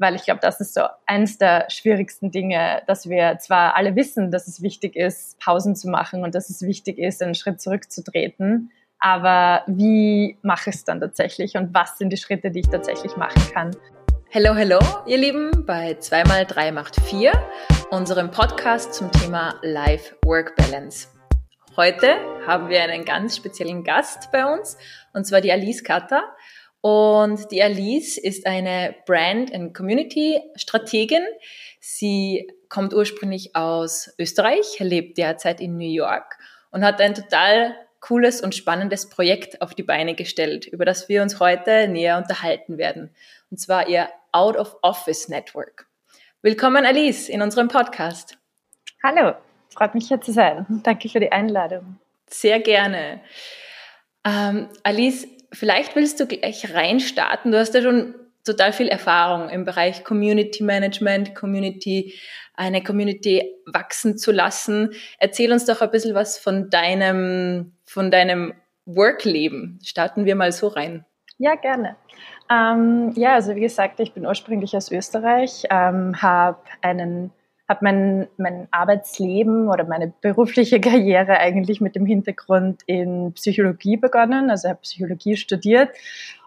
weil ich glaube, das ist so eins der schwierigsten Dinge, dass wir zwar alle wissen, dass es wichtig ist, Pausen zu machen und dass es wichtig ist, einen Schritt zurückzutreten, aber wie mache ich es dann tatsächlich und was sind die Schritte, die ich tatsächlich machen kann? Hello, hello, ihr Lieben, bei 2x3 macht 4, unserem Podcast zum Thema Life-Work-Balance. Heute haben wir einen ganz speziellen Gast bei uns, und zwar die Alice Katter. Und die Alice ist eine Brand- and Community-Strategin. Sie kommt ursprünglich aus Österreich, lebt derzeit in New York und hat ein total cooles und spannendes Projekt auf die Beine gestellt, über das wir uns heute näher unterhalten werden. Und zwar ihr Out of Office Network. Willkommen, Alice, in unserem Podcast. Hallo, freut mich hier zu sein. Danke für die Einladung. Sehr gerne. Ähm, Alice, vielleicht willst du gleich reinstarten. Du hast ja schon total viel Erfahrung im Bereich Community Management, Community, eine Community wachsen zu lassen. Erzähl uns doch ein bisschen was von deinem, von deinem Workleben. Starten wir mal so rein. Ja, gerne. Ähm, ja, also wie gesagt, ich bin ursprünglich aus Österreich, ähm, habe einen habe mein, mein Arbeitsleben oder meine berufliche Karriere eigentlich mit dem Hintergrund in Psychologie begonnen. Also habe Psychologie studiert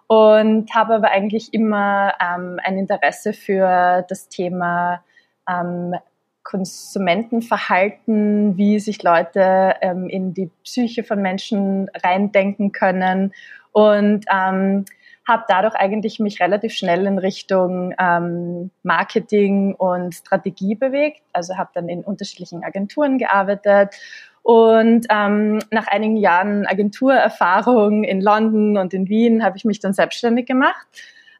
und habe aber eigentlich immer ähm, ein Interesse für das Thema ähm, Konsumentenverhalten, wie sich Leute ähm, in die Psyche von Menschen reindenken können und ähm, habe dadurch eigentlich mich relativ schnell in Richtung ähm, Marketing und Strategie bewegt. Also habe dann in unterschiedlichen Agenturen gearbeitet und ähm, nach einigen Jahren Agenturerfahrung in London und in Wien habe ich mich dann selbstständig gemacht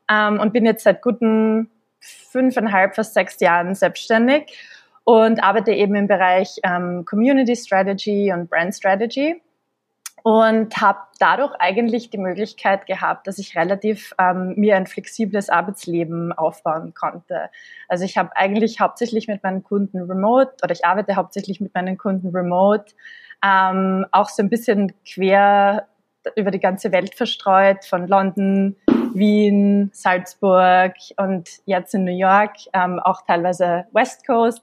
ähm, und bin jetzt seit guten fünfeinhalb, fast sechs Jahren selbstständig und arbeite eben im Bereich ähm, Community Strategy und Brand Strategy und habe dadurch eigentlich die Möglichkeit gehabt, dass ich relativ ähm, mir ein flexibles Arbeitsleben aufbauen konnte. Also ich habe eigentlich hauptsächlich mit meinen Kunden remote oder ich arbeite hauptsächlich mit meinen Kunden remote, ähm, auch so ein bisschen quer über die ganze Welt verstreut, von London, Wien, Salzburg und jetzt in New York, ähm, auch teilweise West Coast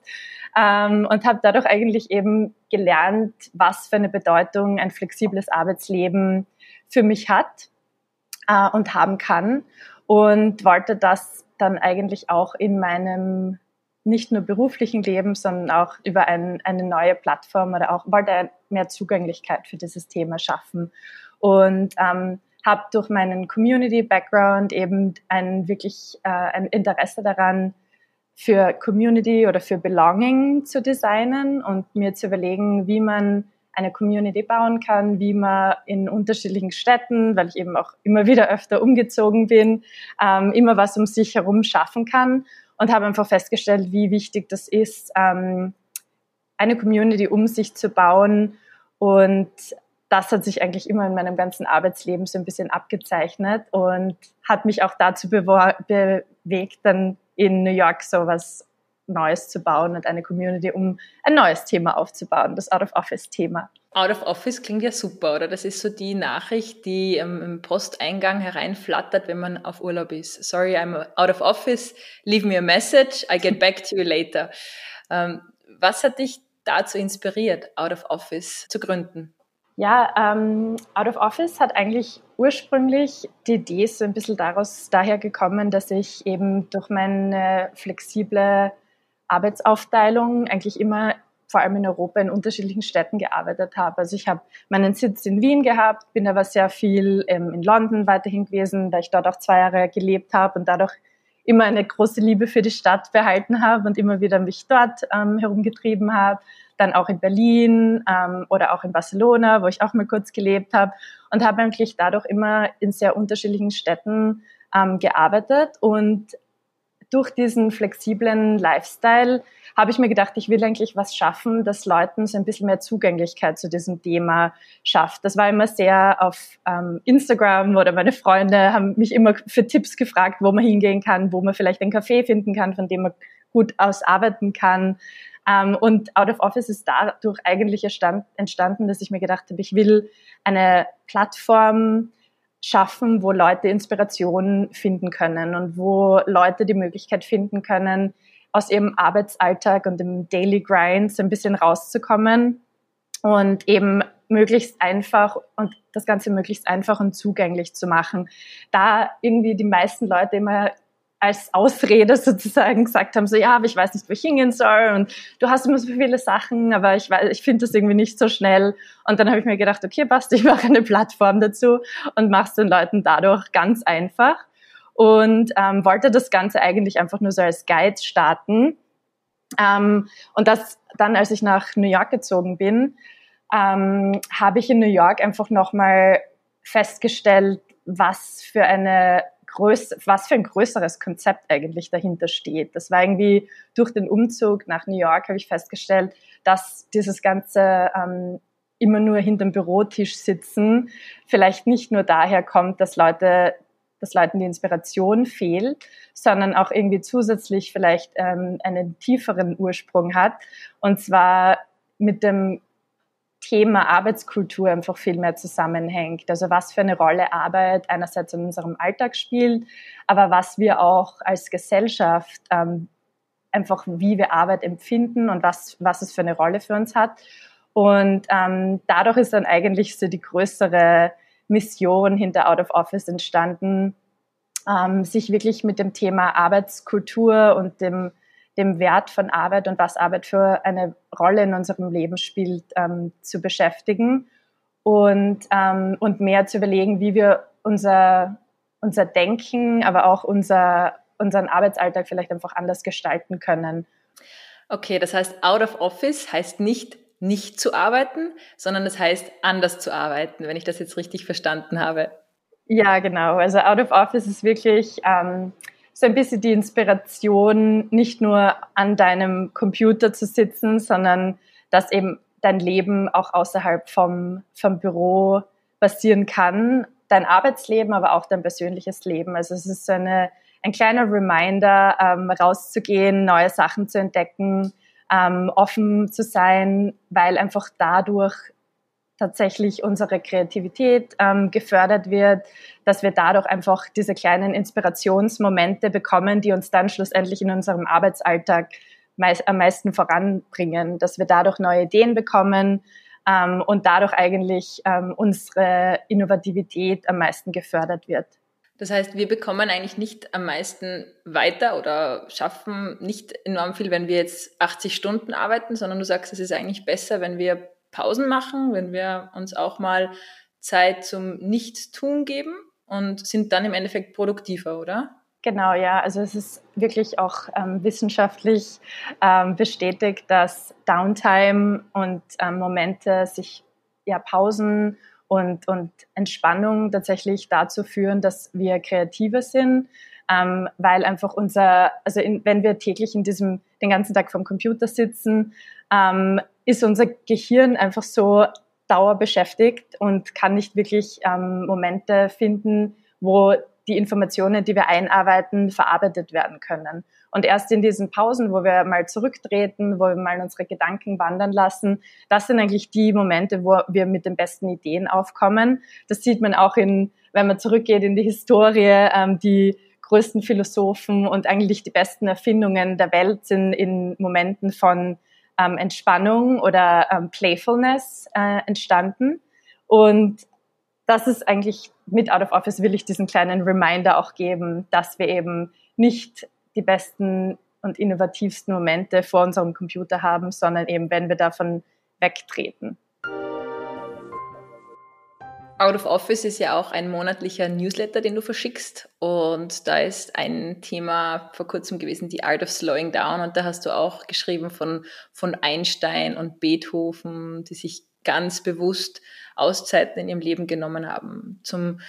ähm, und habe dadurch eigentlich eben gelernt, was für eine Bedeutung ein flexibles Arbeitsleben für mich hat äh, und haben kann und wollte das dann eigentlich auch in meinem nicht nur beruflichen Leben, sondern auch über ein, eine neue Plattform oder auch wollte mehr Zugänglichkeit für dieses Thema schaffen und ähm, habe durch meinen Community-Background eben ein wirklich äh, ein Interesse daran, für Community oder für Belonging zu designen und mir zu überlegen, wie man eine Community bauen kann, wie man in unterschiedlichen Städten, weil ich eben auch immer wieder öfter umgezogen bin, ähm, immer was um sich herum schaffen kann. Und habe einfach festgestellt, wie wichtig das ist, ähm, eine Community um sich zu bauen und das hat sich eigentlich immer in meinem ganzen Arbeitsleben so ein bisschen abgezeichnet und hat mich auch dazu bewegt, dann in New York so was Neues zu bauen und eine Community, um ein neues Thema aufzubauen, das Out-of-Office-Thema. Out of Office klingt ja super, oder? Das ist so die Nachricht, die im Posteingang hereinflattert, wenn man auf Urlaub ist. Sorry, I'm out of office. Leave me a message. I get back to you later. Ähm, was hat dich dazu inspiriert, Out of Office zu gründen? Ja, ähm, Out of Office hat eigentlich ursprünglich die Idee so ein bisschen daraus daher gekommen, dass ich eben durch meine flexible Arbeitsaufteilung eigentlich immer vor allem in Europa in unterschiedlichen Städten gearbeitet habe. Also ich habe meinen Sitz in Wien gehabt, bin aber sehr viel ähm, in London weiterhin gewesen, weil ich dort auch zwei Jahre gelebt habe und dadurch immer eine große Liebe für die Stadt behalten habe und immer wieder mich dort ähm, herumgetrieben habe. Dann auch in Berlin ähm, oder auch in Barcelona, wo ich auch mal kurz gelebt habe und habe eigentlich dadurch immer in sehr unterschiedlichen Städten ähm, gearbeitet. Und durch diesen flexiblen Lifestyle habe ich mir gedacht, ich will eigentlich was schaffen, das Leuten so ein bisschen mehr Zugänglichkeit zu diesem Thema schafft. Das war immer sehr auf ähm, Instagram oder meine Freunde haben mich immer für Tipps gefragt, wo man hingehen kann, wo man vielleicht einen Café finden kann, von dem man gut aus arbeiten kann. Ähm, und Out of Office ist dadurch eigentlich entstanden, dass ich mir gedacht habe, ich will eine Plattform schaffen, wo Leute Inspiration finden können und wo Leute die Möglichkeit finden können, aus ihrem Arbeitsalltag und dem Daily Grind so ein bisschen rauszukommen und eben möglichst einfach und das Ganze möglichst einfach und zugänglich zu machen. Da irgendwie die meisten Leute immer als Ausrede sozusagen gesagt haben, so ja, aber ich weiß nicht, wo ich hingehen soll und du hast immer so viele Sachen, aber ich weiß, ich finde das irgendwie nicht so schnell. Und dann habe ich mir gedacht, okay, passt, ich mache eine Plattform dazu und mache es den Leuten dadurch ganz einfach und ähm, wollte das Ganze eigentlich einfach nur so als Guide starten. Ähm, und das dann, als ich nach New York gezogen bin, ähm, habe ich in New York einfach nochmal festgestellt, was für eine größ was für ein größeres Konzept eigentlich dahinter steht. Das war irgendwie durch den Umzug nach New York habe ich festgestellt, dass dieses ganze ähm, immer nur hinterm Bürotisch sitzen vielleicht nicht nur daher kommt, dass Leute dass Leuten die Inspiration fehlt, sondern auch irgendwie zusätzlich vielleicht ähm, einen tieferen Ursprung hat. Und zwar mit dem Thema Arbeitskultur einfach viel mehr zusammenhängt. Also was für eine Rolle Arbeit einerseits in unserem Alltag spielt, aber was wir auch als Gesellschaft ähm, einfach, wie wir Arbeit empfinden und was, was es für eine Rolle für uns hat. Und ähm, dadurch ist dann eigentlich so die größere Mission hinter Out of Office entstanden, ähm, sich wirklich mit dem Thema Arbeitskultur und dem dem Wert von Arbeit und was Arbeit für eine Rolle in unserem Leben spielt, ähm, zu beschäftigen und, ähm, und mehr zu überlegen, wie wir unser, unser Denken, aber auch unser, unseren Arbeitsalltag vielleicht einfach anders gestalten können. Okay, das heißt, out of office heißt nicht nicht zu arbeiten, sondern es das heißt anders zu arbeiten, wenn ich das jetzt richtig verstanden habe. Ja, genau. Also out of office ist wirklich ähm, so ein bisschen die Inspiration, nicht nur an deinem Computer zu sitzen, sondern dass eben dein Leben auch außerhalb vom, vom Büro passieren kann. Dein Arbeitsleben, aber auch dein persönliches Leben. Also es ist so eine, ein kleiner Reminder, ähm, rauszugehen, neue Sachen zu entdecken, ähm, offen zu sein, weil einfach dadurch tatsächlich unsere Kreativität ähm, gefördert wird, dass wir dadurch einfach diese kleinen Inspirationsmomente bekommen, die uns dann schlussendlich in unserem Arbeitsalltag meist, am meisten voranbringen, dass wir dadurch neue Ideen bekommen ähm, und dadurch eigentlich ähm, unsere Innovativität am meisten gefördert wird. Das heißt, wir bekommen eigentlich nicht am meisten weiter oder schaffen nicht enorm viel, wenn wir jetzt 80 Stunden arbeiten, sondern du sagst, es ist eigentlich besser, wenn wir Pausen machen, wenn wir uns auch mal Zeit zum Nichtstun geben und sind dann im Endeffekt produktiver, oder? Genau, ja. Also es ist wirklich auch ähm, wissenschaftlich ähm, bestätigt, dass Downtime und ähm, Momente, sich ja Pausen und, und Entspannung tatsächlich dazu führen, dass wir kreativer sind, ähm, weil einfach unser, also in, wenn wir täglich in diesem, den ganzen Tag vom Computer sitzen, ähm, ist unser Gehirn einfach so dauerbeschäftigt und kann nicht wirklich ähm, Momente finden, wo die Informationen, die wir einarbeiten, verarbeitet werden können. Und erst in diesen Pausen, wo wir mal zurücktreten, wo wir mal unsere Gedanken wandern lassen, das sind eigentlich die Momente, wo wir mit den besten Ideen aufkommen. Das sieht man auch in, wenn man zurückgeht in die Historie, ähm, die größten Philosophen und eigentlich die besten Erfindungen der Welt sind in Momenten von ähm, Entspannung oder ähm, Playfulness äh, entstanden. Und das ist eigentlich mit Out of Office will ich diesen kleinen Reminder auch geben, dass wir eben nicht die besten und innovativsten Momente vor unserem Computer haben, sondern eben, wenn wir davon wegtreten. Out of Office ist ja auch ein monatlicher Newsletter, den du verschickst. Und da ist ein Thema vor kurzem gewesen, die Art of Slowing Down. Und da hast du auch geschrieben von, von Einstein und Beethoven, die sich ganz bewusst Auszeiten in ihrem Leben genommen haben zum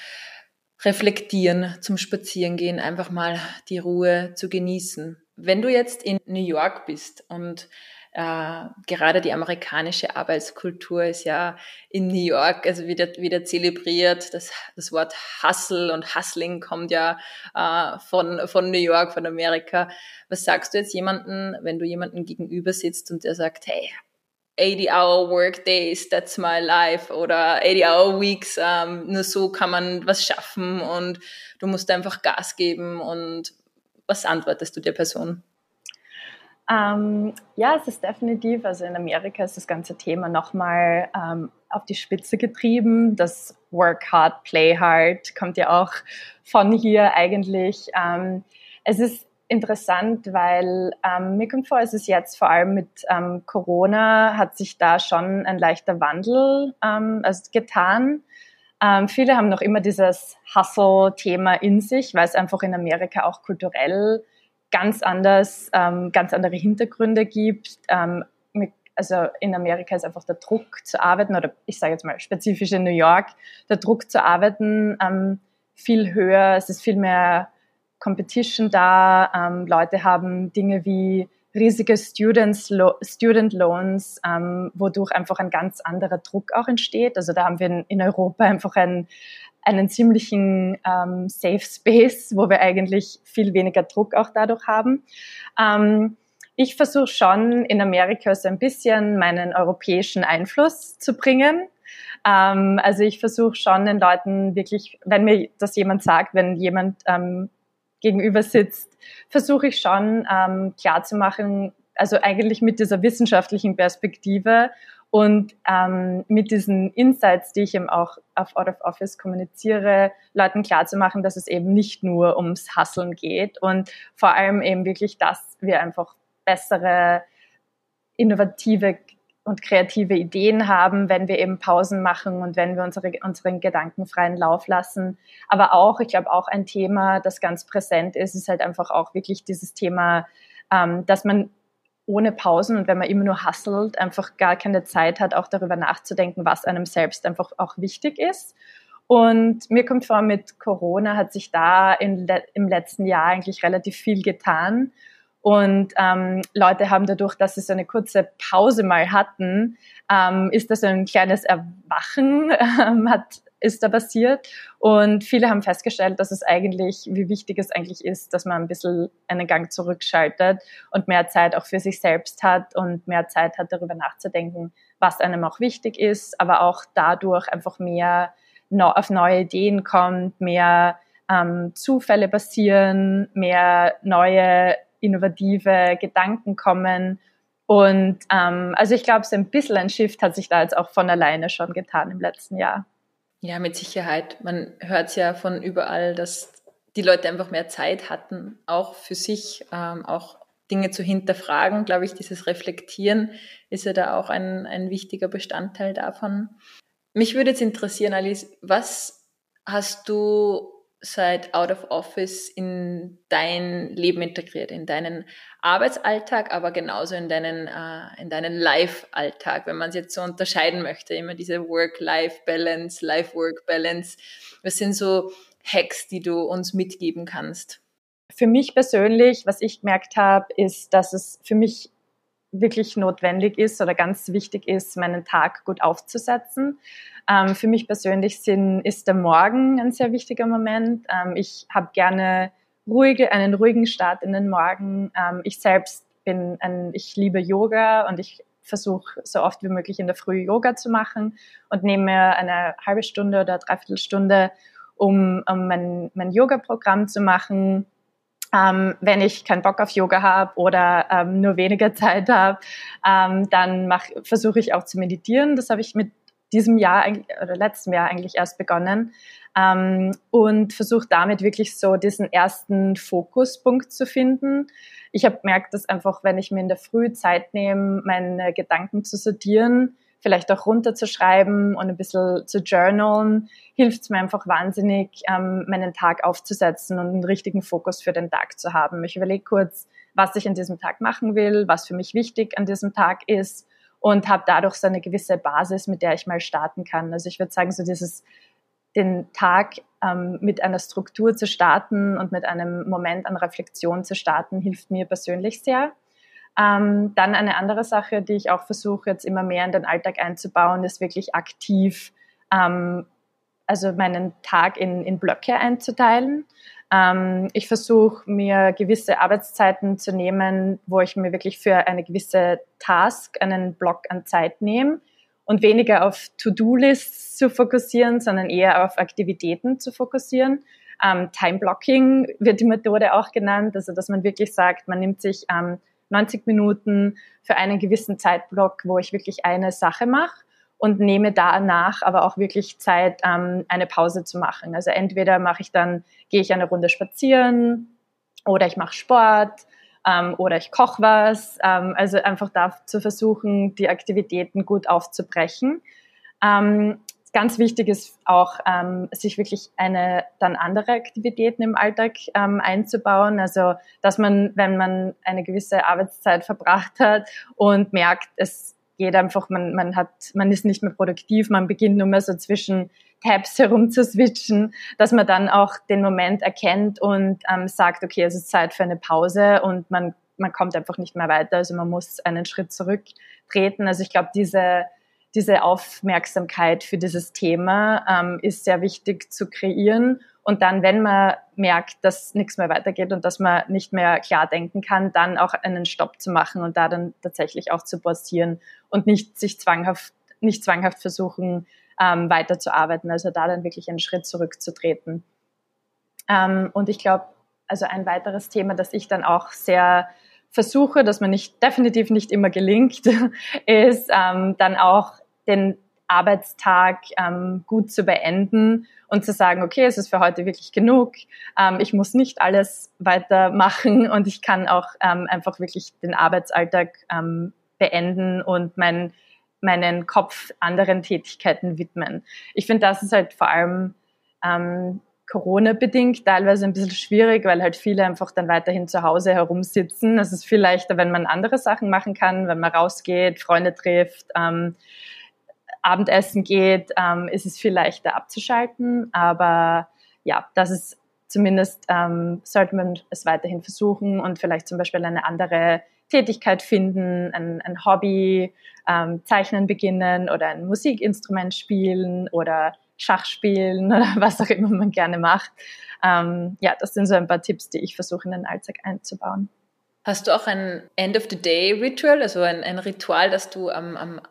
Reflektieren, zum Spazierengehen, einfach mal die Ruhe zu genießen. Wenn du jetzt in New York bist und äh, gerade die amerikanische Arbeitskultur ist ja in New York also wieder, wieder zelebriert. Das, das Wort Hustle und Hustling kommt ja äh, von, von New York, von Amerika. Was sagst du jetzt jemanden, wenn du jemanden gegenüber sitzt und der sagt, hey, 80-hour Workdays, that's my life oder 80-hour Weeks, ähm, nur so kann man was schaffen und du musst einfach Gas geben und was antwortest du der Person? Ähm, ja, es ist definitiv, also in Amerika ist das ganze Thema nochmal ähm, auf die Spitze getrieben. Das Work Hard, Play Hard kommt ja auch von hier eigentlich. Ähm, es ist interessant, weil ähm, mir kommt vor, es ist jetzt vor allem mit ähm, Corona hat sich da schon ein leichter Wandel ähm, also getan. Ähm, viele haben noch immer dieses Hustle-Thema in sich, weil es einfach in Amerika auch kulturell ganz anders, ähm, ganz andere Hintergründe gibt. Ähm, mit, also in Amerika ist einfach der Druck zu arbeiten, oder ich sage jetzt mal spezifisch in New York, der Druck zu arbeiten ähm, viel höher. Es ist viel mehr Competition da. Ähm, Leute haben Dinge wie riesige Students, Lo Student Loans, ähm, wodurch einfach ein ganz anderer Druck auch entsteht. Also da haben wir in, in Europa einfach einen, einen ziemlichen ähm, Safe Space, wo wir eigentlich viel weniger Druck auch dadurch haben. Ähm, ich versuche schon in Amerika so ein bisschen meinen europäischen Einfluss zu bringen. Ähm, also ich versuche schon den Leuten wirklich, wenn mir das jemand sagt, wenn jemand ähm, gegenüber sitzt, versuche ich schon ähm, klarzumachen, also eigentlich mit dieser wissenschaftlichen Perspektive und ähm, mit diesen Insights, die ich eben auch auf Out of Office kommuniziere, Leuten klarzumachen, dass es eben nicht nur ums Hasseln geht und vor allem eben wirklich, dass wir einfach bessere, innovative und kreative Ideen haben, wenn wir eben Pausen machen und wenn wir unsere, unseren Gedanken freien Lauf lassen. Aber auch, ich glaube, auch ein Thema, das ganz präsent ist, ist halt einfach auch wirklich dieses Thema, ähm, dass man ohne Pausen und wenn man immer nur hustelt, einfach gar keine Zeit hat, auch darüber nachzudenken, was einem selbst einfach auch wichtig ist. Und mir kommt vor, mit Corona hat sich da in, im letzten Jahr eigentlich relativ viel getan. Und ähm, Leute haben dadurch, dass sie so eine kurze Pause mal hatten, ähm, ist das ein kleines Erwachen, ähm, hat, ist da passiert. Und viele haben festgestellt, dass es eigentlich, wie wichtig es eigentlich ist, dass man ein bisschen einen Gang zurückschaltet und mehr Zeit auch für sich selbst hat und mehr Zeit hat, darüber nachzudenken, was einem auch wichtig ist, aber auch dadurch einfach mehr auf neue Ideen kommt, mehr ähm, Zufälle passieren, mehr neue innovative Gedanken kommen. Und ähm, also ich glaube, so ein bisschen ein Shift hat sich da jetzt auch von alleine schon getan im letzten Jahr. Ja, mit Sicherheit. Man hört es ja von überall, dass die Leute einfach mehr Zeit hatten, auch für sich, ähm, auch Dinge zu hinterfragen. Glaube ich, dieses Reflektieren ist ja da auch ein, ein wichtiger Bestandteil davon. Mich würde jetzt interessieren, Alice, was hast du seit Out of Office in dein Leben integriert, in deinen Arbeitsalltag, aber genauso in deinen, äh, in deinen Life-Alltag, wenn man es jetzt so unterscheiden möchte, immer diese Work-Life-Balance, Life-Work-Balance. Was sind so Hacks, die du uns mitgeben kannst? Für mich persönlich, was ich gemerkt habe, ist, dass es für mich wirklich notwendig ist oder ganz wichtig ist, meinen Tag gut aufzusetzen. Ähm, für mich persönlich sind, ist der Morgen ein sehr wichtiger Moment. Ähm, ich habe gerne ruhige, einen ruhigen Start in den Morgen. Ähm, ich selbst bin ein, ich liebe Yoga und ich versuche so oft wie möglich in der Früh Yoga zu machen und nehme mir eine halbe Stunde oder dreiviertel Stunde, um, um mein, mein Yoga-Programm zu machen. Ähm, wenn ich keinen Bock auf Yoga habe oder ähm, nur weniger Zeit habe, ähm, dann versuche ich auch zu meditieren. Das habe ich mit diesem Jahr oder letztem Jahr eigentlich erst begonnen ähm, und versuche damit wirklich so diesen ersten Fokuspunkt zu finden. Ich habe gemerkt, dass einfach, wenn ich mir in der Früh Zeit nehme, meine Gedanken zu sortieren, vielleicht auch runterzuschreiben und ein bisschen zu journalen, hilft es mir einfach wahnsinnig, ähm, meinen Tag aufzusetzen und einen richtigen Fokus für den Tag zu haben. Ich überlege kurz, was ich an diesem Tag machen will, was für mich wichtig an diesem Tag ist und habe dadurch so eine gewisse Basis, mit der ich mal starten kann. Also ich würde sagen, so dieses den Tag ähm, mit einer Struktur zu starten und mit einem Moment an Reflexion zu starten, hilft mir persönlich sehr. Ähm, dann eine andere Sache, die ich auch versuche jetzt immer mehr in den Alltag einzubauen, ist wirklich aktiv, ähm, also meinen Tag in, in Blöcke einzuteilen. Ähm, ich versuche mir gewisse Arbeitszeiten zu nehmen, wo ich mir wirklich für eine gewisse Task einen Block an Zeit nehme und weniger auf To-Do-Lists zu fokussieren, sondern eher auf Aktivitäten zu fokussieren. Ähm, Time Blocking wird die Methode auch genannt, also dass man wirklich sagt, man nimmt sich ähm, 90 Minuten für einen gewissen Zeitblock, wo ich wirklich eine Sache mache und nehme danach aber auch wirklich Zeit, ähm, eine Pause zu machen. Also entweder mache ich dann, gehe ich eine Runde spazieren oder ich mache Sport ähm, oder ich koche was. Ähm, also einfach da zu versuchen, die Aktivitäten gut aufzubrechen. Ähm, ganz wichtig ist auch, ähm, sich wirklich eine dann andere Aktivitäten im Alltag ähm, einzubauen. Also, dass man, wenn man eine gewisse Arbeitszeit verbracht hat und merkt, es geht einfach, man, man hat, man ist nicht mehr produktiv, man beginnt nur mehr so zwischen Tabs herum zu switchen, dass man dann auch den Moment erkennt und ähm, sagt, okay, es ist Zeit für eine Pause und man, man kommt einfach nicht mehr weiter. Also man muss einen Schritt zurücktreten. Also ich glaube, diese, diese Aufmerksamkeit für dieses Thema ähm, ist sehr wichtig zu kreieren und dann, wenn man merkt, dass nichts mehr weitergeht und dass man nicht mehr klar denken kann, dann auch einen Stopp zu machen und da dann tatsächlich auch zu pausieren und nicht sich zwanghaft, nicht zwanghaft versuchen, ähm, weiterzuarbeiten. Also da dann wirklich einen Schritt zurückzutreten. Ähm, und ich glaube, also ein weiteres Thema, das ich dann auch sehr versuche, dass man nicht definitiv nicht immer gelingt, ist ähm, dann auch den Arbeitstag ähm, gut zu beenden und zu sagen, okay, es ist für heute wirklich genug. Ähm, ich muss nicht alles weitermachen und ich kann auch ähm, einfach wirklich den Arbeitsalltag ähm, beenden und mein, meinen Kopf anderen Tätigkeiten widmen. Ich finde, das ist halt vor allem ähm, Corona-bedingt teilweise ein bisschen schwierig, weil halt viele einfach dann weiterhin zu Hause herumsitzen. Es ist viel leichter, wenn man andere Sachen machen kann, wenn man rausgeht, Freunde trifft. Abendessen geht, ähm, ist es viel leichter abzuschalten. Aber ja, das ist zumindest, ähm, sollte man es weiterhin versuchen und vielleicht zum Beispiel eine andere Tätigkeit finden, ein, ein Hobby, ähm, Zeichnen beginnen oder ein Musikinstrument spielen oder Schach spielen oder was auch immer man gerne macht. Ähm, ja, das sind so ein paar Tipps, die ich versuche in den Alltag einzubauen. Hast du auch ein End-of-the-Day-Ritual, also ein, ein Ritual, das du am, am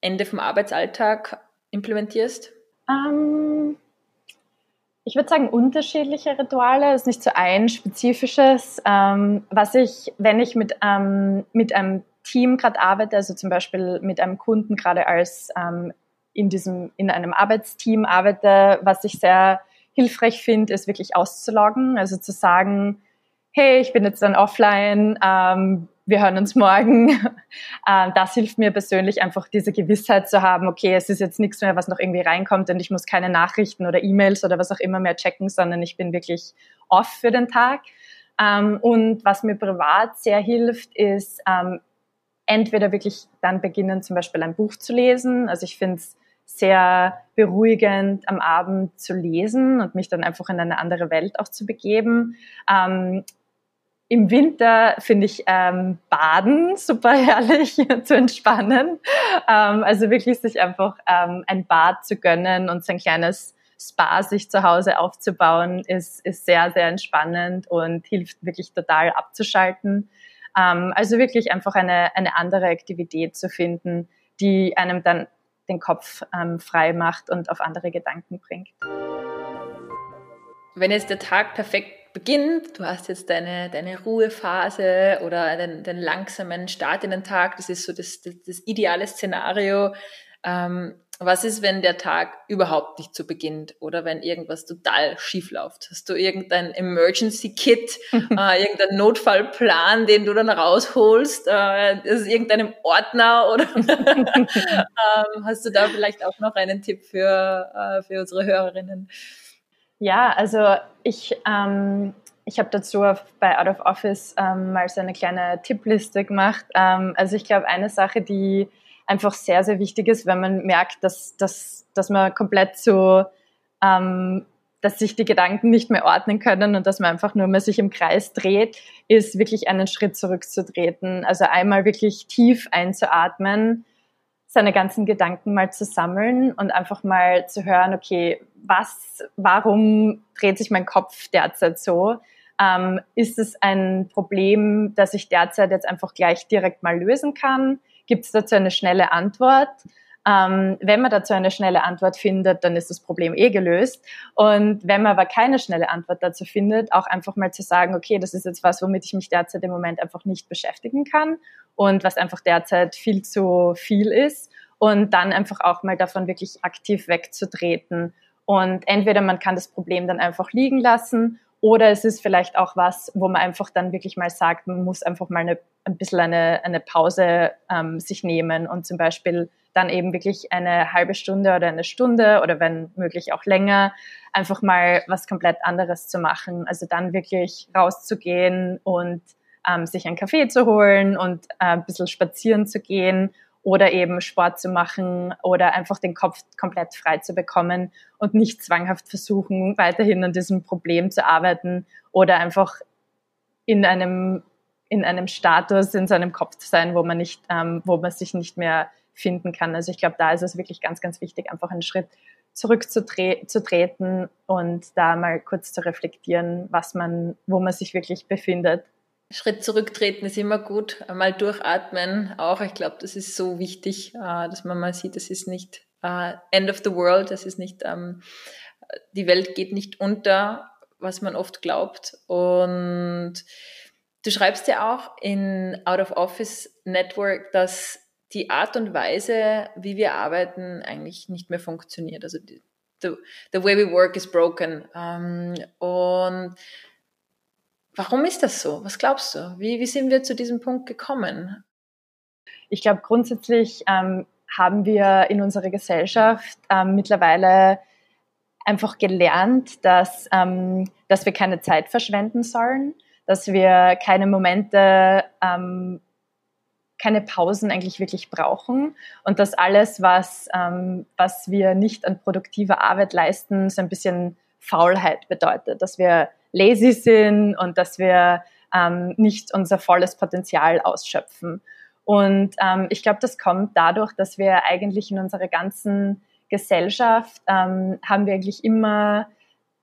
Ende vom Arbeitsalltag implementierst? Ähm, ich würde sagen, unterschiedliche Rituale, ist nicht so ein spezifisches. Ähm, was ich, wenn ich mit, ähm, mit einem Team gerade arbeite, also zum Beispiel mit einem Kunden gerade als ähm, in diesem, in einem Arbeitsteam arbeite, was ich sehr hilfreich finde, ist wirklich auszuloggen, also zu sagen, hey, ich bin jetzt dann offline, ähm, wir hören uns morgen. Ähm, das hilft mir persönlich einfach diese Gewissheit zu haben, okay, es ist jetzt nichts mehr, was noch irgendwie reinkommt und ich muss keine Nachrichten oder E-Mails oder was auch immer mehr checken, sondern ich bin wirklich off für den Tag. Ähm, und was mir privat sehr hilft, ist ähm, entweder wirklich dann beginnen, zum Beispiel ein Buch zu lesen. Also ich finde es sehr beruhigend am Abend zu lesen und mich dann einfach in eine andere Welt auch zu begeben. Ähm, im Winter finde ich ähm, Baden super herrlich zu entspannen. Ähm, also wirklich sich einfach ähm, ein Bad zu gönnen und sein kleines Spa sich zu Hause aufzubauen, ist, ist sehr, sehr entspannend und hilft wirklich total abzuschalten. Ähm, also wirklich einfach eine, eine andere Aktivität zu finden, die einem dann den Kopf ähm, frei macht und auf andere Gedanken bringt. Wenn jetzt der Tag perfekt beginnt, du hast jetzt deine, deine Ruhephase oder den, den langsamen Start in den Tag, das ist so das, das, das ideale Szenario. Ähm, was ist, wenn der Tag überhaupt nicht so beginnt oder wenn irgendwas total schief läuft? Hast du irgendein Emergency Kit, äh, irgendeinen Notfallplan, den du dann rausholst? Äh, ist irgendeinem Ordner oder ähm, hast du da vielleicht auch noch einen Tipp für, äh, für unsere Hörerinnen? Ja, also ich, ähm, ich habe dazu bei Out of Office ähm, mal so eine kleine Tippliste gemacht. Ähm, also ich glaube, eine Sache, die einfach sehr, sehr wichtig ist, wenn man merkt, dass, dass, dass man komplett so, ähm, dass sich die Gedanken nicht mehr ordnen können und dass man einfach nur mehr sich im Kreis dreht, ist wirklich einen Schritt zurückzutreten. Also einmal wirklich tief einzuatmen seine ganzen Gedanken mal zu sammeln und einfach mal zu hören, okay, was, warum dreht sich mein Kopf derzeit so? Ähm, ist es ein Problem, das ich derzeit jetzt einfach gleich direkt mal lösen kann? Gibt es dazu eine schnelle Antwort? Ähm, wenn man dazu eine schnelle Antwort findet, dann ist das Problem eh gelöst. Und wenn man aber keine schnelle Antwort dazu findet, auch einfach mal zu sagen, okay, das ist jetzt was, womit ich mich derzeit im Moment einfach nicht beschäftigen kann und was einfach derzeit viel zu viel ist und dann einfach auch mal davon wirklich aktiv wegzutreten. Und entweder man kann das Problem dann einfach liegen lassen oder es ist vielleicht auch was, wo man einfach dann wirklich mal sagt, man muss einfach mal eine, ein bisschen eine, eine Pause ähm, sich nehmen und zum Beispiel dann eben wirklich eine halbe Stunde oder eine Stunde oder wenn möglich auch länger einfach mal was komplett anderes zu machen. Also dann wirklich rauszugehen und ähm, sich einen Kaffee zu holen und äh, ein bisschen spazieren zu gehen oder eben Sport zu machen oder einfach den Kopf komplett frei zu bekommen und nicht zwanghaft versuchen, weiterhin an diesem Problem zu arbeiten oder einfach in einem in einem Status in seinem Kopf zu sein, wo man nicht, ähm, wo man sich nicht mehr finden kann. Also ich glaube, da ist es wirklich ganz, ganz wichtig, einfach einen Schritt zurückzutreten und da mal kurz zu reflektieren, was man, wo man sich wirklich befindet. Schritt zurücktreten ist immer gut, mal durchatmen auch. Ich glaube, das ist so wichtig, äh, dass man mal sieht, das ist nicht uh, End of the World, das ist nicht, ähm, die Welt geht nicht unter, was man oft glaubt. Und du schreibst ja auch in Out of Office Network, dass die Art und Weise, wie wir arbeiten, eigentlich nicht mehr funktioniert. Also die, the, the way we work is broken. Ähm, und warum ist das so? Was glaubst du? Wie, wie sind wir zu diesem Punkt gekommen? Ich glaube, grundsätzlich ähm, haben wir in unserer Gesellschaft ähm, mittlerweile einfach gelernt, dass, ähm, dass wir keine Zeit verschwenden sollen, dass wir keine Momente ähm, keine Pausen eigentlich wirklich brauchen und dass alles, was, ähm, was wir nicht an produktiver Arbeit leisten, so ein bisschen Faulheit bedeutet, dass wir lazy sind und dass wir ähm, nicht unser volles Potenzial ausschöpfen. Und ähm, ich glaube, das kommt dadurch, dass wir eigentlich in unserer ganzen Gesellschaft ähm, haben wir eigentlich immer,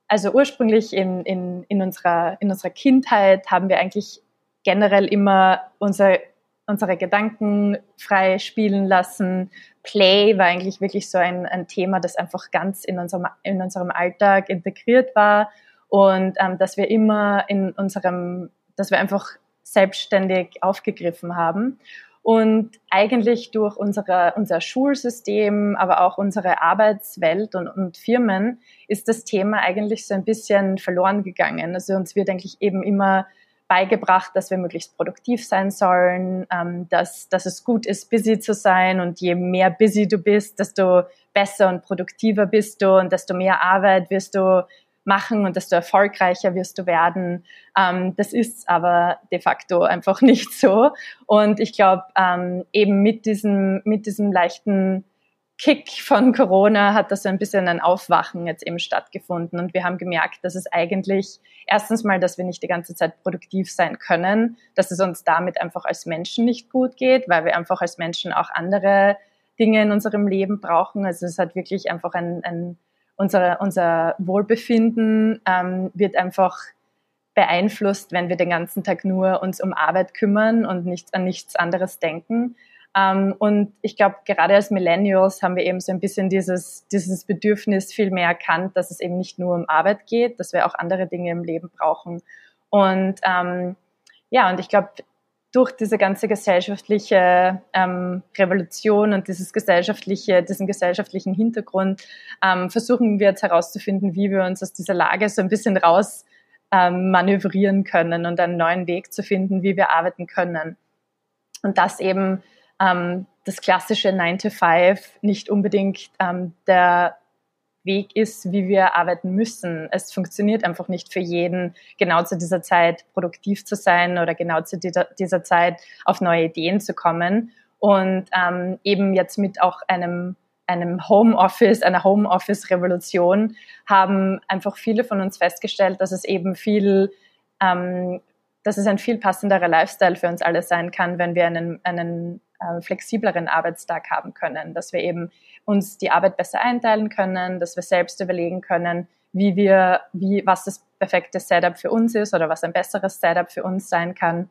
also ursprünglich in, in, in, unserer, in unserer Kindheit haben wir eigentlich generell immer unser unsere Gedanken frei spielen lassen. Play war eigentlich wirklich so ein, ein Thema, das einfach ganz in unserem, in unserem Alltag integriert war und ähm, dass wir immer in unserem, dass wir einfach selbstständig aufgegriffen haben. Und eigentlich durch unsere, unser Schulsystem, aber auch unsere Arbeitswelt und, und Firmen ist das Thema eigentlich so ein bisschen verloren gegangen. Also uns wird eigentlich eben immer beigebracht, dass wir möglichst produktiv sein sollen, ähm, dass, dass es gut ist, busy zu sein und je mehr busy du bist, desto besser und produktiver bist du und desto mehr Arbeit wirst du machen und desto erfolgreicher wirst du werden. Ähm, das ist aber de facto einfach nicht so. Und ich glaube, ähm, eben mit diesem, mit diesem leichten Kick von Corona hat da so ein bisschen ein Aufwachen jetzt eben stattgefunden. Und wir haben gemerkt, dass es eigentlich erstens mal, dass wir nicht die ganze Zeit produktiv sein können, dass es uns damit einfach als Menschen nicht gut geht, weil wir einfach als Menschen auch andere Dinge in unserem Leben brauchen. Also es hat wirklich einfach ein, ein unser, unser Wohlbefinden ähm, wird einfach beeinflusst, wenn wir den ganzen Tag nur uns um Arbeit kümmern und nicht an nichts anderes denken. Ähm, und ich glaube, gerade als Millennials haben wir eben so ein bisschen dieses, dieses Bedürfnis viel mehr erkannt, dass es eben nicht nur um Arbeit geht, dass wir auch andere Dinge im Leben brauchen. Und ähm, ja, und ich glaube, durch diese ganze gesellschaftliche ähm, Revolution und dieses gesellschaftliche, diesen gesellschaftlichen Hintergrund ähm, versuchen wir jetzt herauszufinden, wie wir uns aus dieser Lage so ein bisschen raus ähm, manövrieren können und einen neuen Weg zu finden, wie wir arbeiten können. Und das eben ähm, das klassische 9 to 5 nicht unbedingt ähm, der Weg ist, wie wir arbeiten müssen. Es funktioniert einfach nicht für jeden, genau zu dieser Zeit produktiv zu sein oder genau zu dieser, dieser Zeit auf neue Ideen zu kommen. Und ähm, eben jetzt mit auch einem, einem Homeoffice, einer Homeoffice-Revolution haben einfach viele von uns festgestellt, dass es eben viel ähm, dass es ein viel passenderer Lifestyle für uns alle sein kann, wenn wir einen, einen äh, flexibleren Arbeitstag haben können, dass wir eben uns die Arbeit besser einteilen können, dass wir selbst überlegen können, wie wir, wie, was das perfekte Setup für uns ist oder was ein besseres Setup für uns sein kann.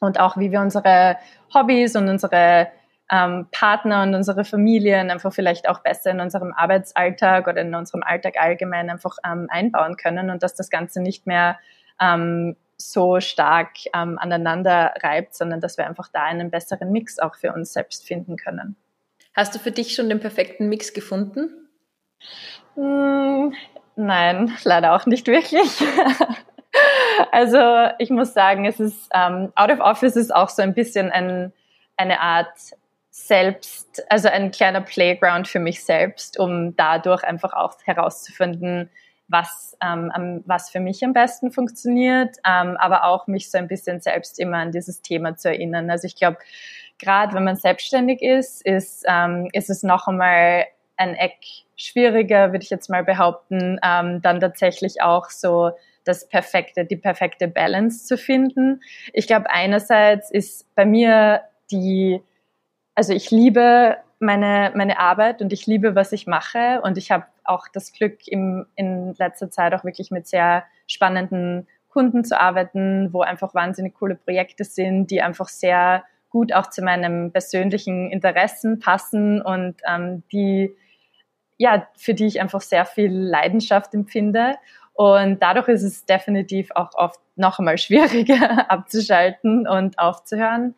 Und auch wie wir unsere Hobbys und unsere ähm, Partner und unsere Familien einfach vielleicht auch besser in unserem Arbeitsalltag oder in unserem Alltag allgemein einfach ähm, einbauen können und dass das Ganze nicht mehr ähm, so stark ähm, aneinander reibt, sondern dass wir einfach da einen besseren Mix auch für uns selbst finden können. Hast du für dich schon den perfekten Mix gefunden? Mm, nein, leider auch nicht wirklich. also ich muss sagen, es ist ähm, Out of Office ist auch so ein bisschen ein, eine Art selbst, also ein kleiner Playground für mich selbst, um dadurch einfach auch herauszufinden, was, ähm, was für mich am besten funktioniert, ähm, aber auch mich so ein bisschen selbst immer an dieses Thema zu erinnern. Also ich glaube, gerade wenn man selbstständig ist, ist, ähm, ist es noch einmal ein Eck schwieriger, würde ich jetzt mal behaupten, ähm, dann tatsächlich auch so das perfekte, die perfekte Balance zu finden. Ich glaube, einerseits ist bei mir die, also ich liebe meine, meine Arbeit und ich liebe, was ich mache und ich habe auch das Glück, im, in letzter Zeit auch wirklich mit sehr spannenden Kunden zu arbeiten, wo einfach wahnsinnig coole Projekte sind, die einfach sehr gut auch zu meinem persönlichen Interessen passen und ähm, die ja, für die ich einfach sehr viel Leidenschaft empfinde. Und dadurch ist es definitiv auch oft noch einmal schwieriger abzuschalten und aufzuhören.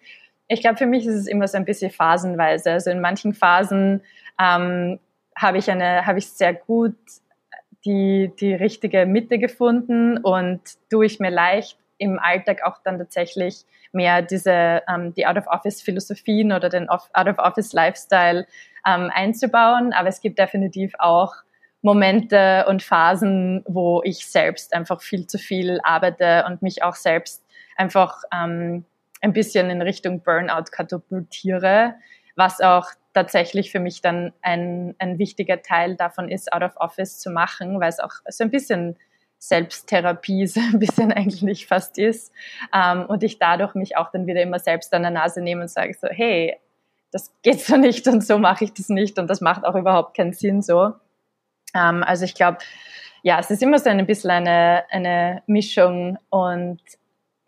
Ich glaube, für mich ist es immer so ein bisschen phasenweise. Also in manchen Phasen ähm, habe ich eine, habe ich sehr gut die, die richtige Mitte gefunden und tue ich mir leicht im Alltag auch dann tatsächlich mehr diese, ähm, die Out-of-Office-Philosophien oder den Out-of-Office-Lifestyle ähm, einzubauen. Aber es gibt definitiv auch Momente und Phasen, wo ich selbst einfach viel zu viel arbeite und mich auch selbst einfach ähm, ein bisschen in Richtung Burnout katapultiere, was auch tatsächlich für mich dann ein, ein wichtiger Teil davon ist, out of office zu machen, weil es auch so ein bisschen Selbsttherapie so ein bisschen eigentlich fast ist. Ähm, und ich dadurch mich auch dann wieder immer selbst an der Nase nehme und sage so, hey, das geht so nicht und so mache ich das nicht und das macht auch überhaupt keinen Sinn so. Ähm, also ich glaube, ja, es ist immer so ein bisschen eine, eine Mischung und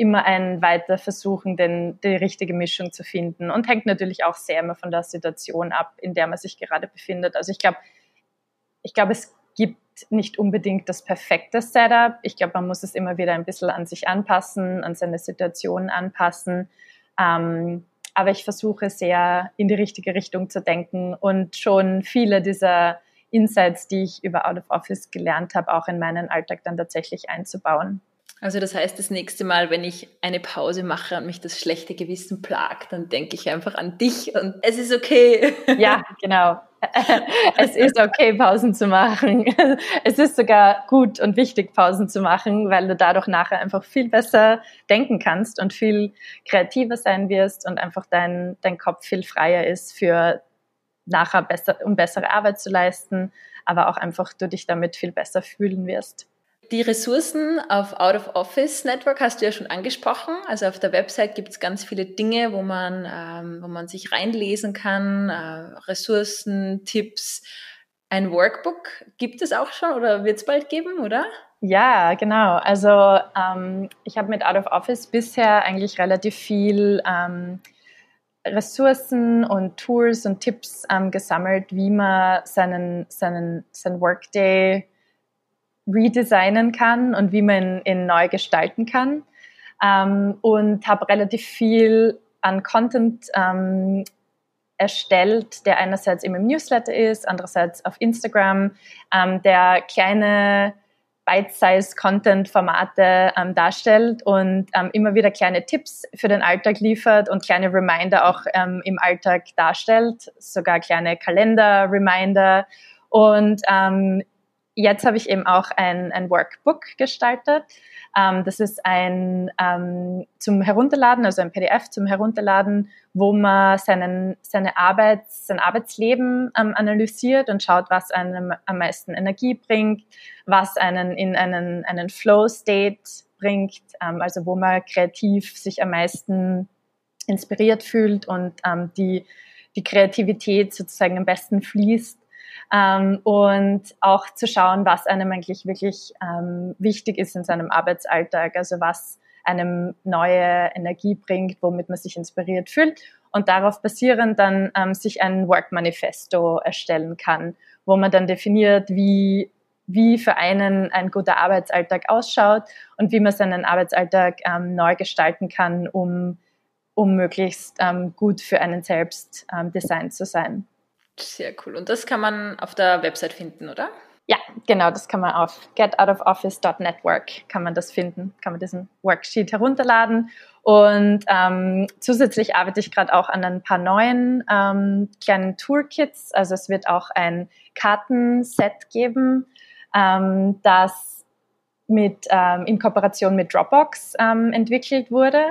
immer ein weiter versuchen, den, die richtige Mischung zu finden und hängt natürlich auch sehr immer von der Situation ab, in der man sich gerade befindet. Also ich glaube, ich glaube, es gibt nicht unbedingt das perfekte Setup. Ich glaube, man muss es immer wieder ein bisschen an sich anpassen, an seine Situation anpassen. Ähm, aber ich versuche sehr in die richtige Richtung zu denken und schon viele dieser Insights, die ich über Out of Office gelernt habe, auch in meinen Alltag dann tatsächlich einzubauen. Also das heißt, das nächste Mal, wenn ich eine Pause mache und mich das schlechte Gewissen plagt, dann denke ich einfach an dich und es ist okay. Ja, genau. Es ist okay, Pausen zu machen. Es ist sogar gut und wichtig, Pausen zu machen, weil du dadurch nachher einfach viel besser denken kannst und viel kreativer sein wirst und einfach dein, dein Kopf viel freier ist für nachher besser, um bessere Arbeit zu leisten, aber auch einfach du dich damit viel besser fühlen wirst. Die Ressourcen auf Out of Office Network hast du ja schon angesprochen. Also auf der Website gibt es ganz viele Dinge, wo man, ähm, wo man sich reinlesen kann, äh, Ressourcen, Tipps. Ein Workbook gibt es auch schon oder wird es bald geben, oder? Ja, genau. Also ähm, ich habe mit Out of Office bisher eigentlich relativ viel ähm, Ressourcen und Tools und Tipps ähm, gesammelt, wie man seinen, seinen, seinen Workday redesignen kann und wie man ihn, neu gestalten kann. Ähm, und habe relativ viel an Content ähm, erstellt, der einerseits im Newsletter ist, andererseits auf Instagram, ähm, der kleine Bite-Size-Content-Formate ähm, darstellt und ähm, immer wieder kleine Tipps für den Alltag liefert und kleine Reminder auch ähm, im Alltag darstellt, sogar kleine Kalender-Reminder. Und ähm, jetzt habe ich eben auch ein, ein Workbook gestaltet. Ähm, das ist ein ähm, zum Herunterladen, also ein PDF zum Herunterladen, wo man seinen, seine Arbeit, sein Arbeitsleben ähm, analysiert und schaut, was einem am meisten Energie bringt, was einen in einen, einen Flow-State aufbringt, ähm, also wo man kreativ sich am meisten inspiriert fühlt und ähm, die, die Kreativität sozusagen am besten fließt. Ähm, und auch zu schauen, was einem eigentlich wirklich ähm, wichtig ist in seinem Arbeitsalltag, also was einem neue Energie bringt, womit man sich inspiriert fühlt und darauf basierend dann ähm, sich ein Work Manifesto erstellen kann, wo man dann definiert, wie wie für einen ein guter Arbeitsalltag ausschaut und wie man seinen Arbeitsalltag ähm, neu gestalten kann, um, um möglichst ähm, gut für einen selbst ähm, designt zu sein. Sehr cool. Und das kann man auf der Website finden, oder? Ja, genau, das kann man auf getoutofoffice.network kann man das finden, kann man diesen Worksheet herunterladen. Und ähm, zusätzlich arbeite ich gerade auch an ein paar neuen ähm, kleinen Toolkits. Also es wird auch ein Kartenset geben, ähm, das mit, ähm, in Kooperation mit Dropbox ähm, entwickelt wurde.